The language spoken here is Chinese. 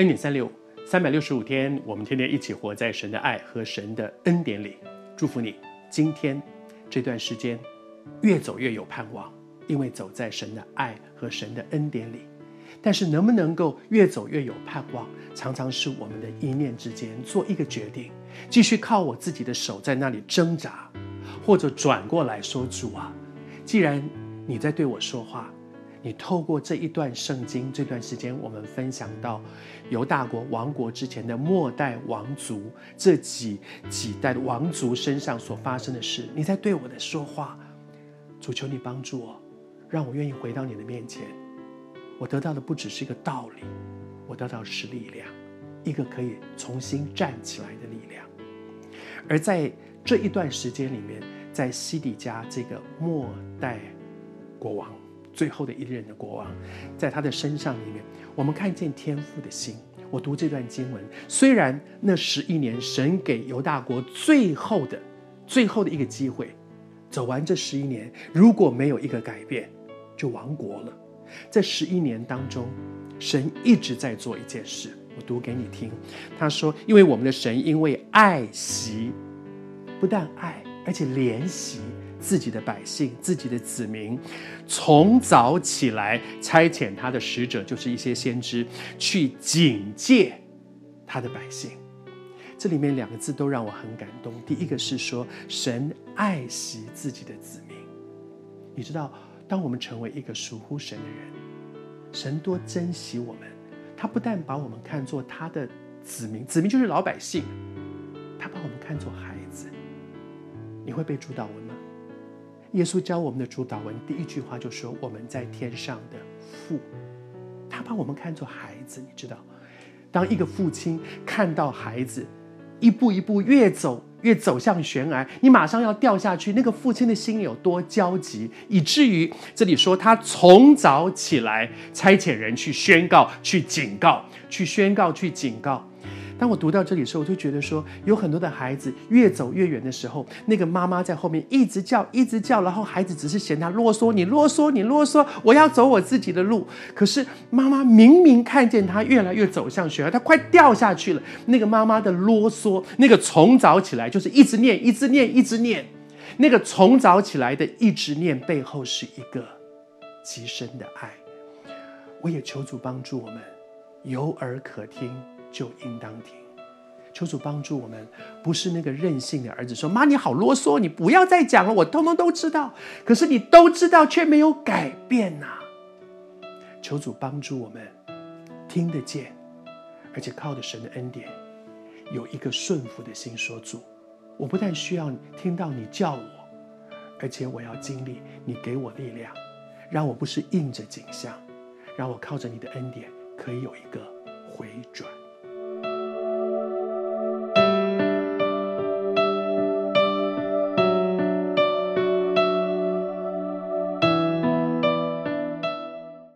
恩典三六，三百六十五天，我们天天一起活在神的爱和神的恩典里。祝福你，今天这段时间越走越有盼望，因为走在神的爱和神的恩典里。但是能不能够越走越有盼望，常常是我们的一念之间做一个决定，继续靠我自己的手在那里挣扎，或者转过来说：“主啊，既然你在对我说话。”你透过这一段圣经，这段时间我们分享到犹大国亡国之前的末代王族这几几代的王族身上所发生的事，你在对我的说话，主求你帮助我，让我愿意回到你的面前。我得到的不只是一个道理，我得到的是力量，一个可以重新站起来的力量。而在这一段时间里面，在西底家这个末代国王。最后的一任的国王，在他的身上里面，我们看见天父的心。我读这段经文，虽然那十一年，神给犹大国最后的、最后的一个机会，走完这十一年，如果没有一个改变，就亡国了。在十一年当中，神一直在做一件事。我读给你听，他说：“因为我们的神因为爱惜，不但爱，而且怜惜。”自己的百姓，自己的子民，从早起来差遣他的使者，就是一些先知，去警戒他的百姓。这里面两个字都让我很感动。第一个是说，神爱惜自己的子民。你知道，当我们成为一个属乎神的人，神多珍惜我们。他不但把我们看作他的子民，子民就是老百姓，他把我们看作孩子。你会背主祷文吗？耶稣教我们的主祷文第一句话就说：“我们在天上的父，他把我们看作孩子。”你知道，当一个父亲看到孩子一步一步越走越走向悬崖，你马上要掉下去，那个父亲的心有多焦急，以至于这里说他从早起来差遣人去宣告、去警告、去宣告、去警告。当我读到这里的时候，我就觉得说，有很多的孩子越走越远的时候，那个妈妈在后面一直叫，一直叫，然后孩子只是嫌他啰嗦，你啰嗦，你啰嗦，我要走我自己的路。可是妈妈明明看见他越来越走向悬崖，他快掉下去了。那个妈妈的啰嗦，那个从早起来就是一直念，一直念，一直念。那个从早起来的一直念背后是一个极深的爱。我也求主帮助我们，有耳可听。就应当听，求主帮助我们，不是那个任性的儿子说：“妈，你好啰嗦，你不要再讲了，我通通都知道。”可是你都知道，却没有改变呐、求主帮助我们，听得见，而且靠着神的恩典，有一个顺服的心，说：“主，我不但需要听到你叫我，而且我要经历你给我力量，让我不是硬着景象，让我靠着你的恩典可以有一个回转。”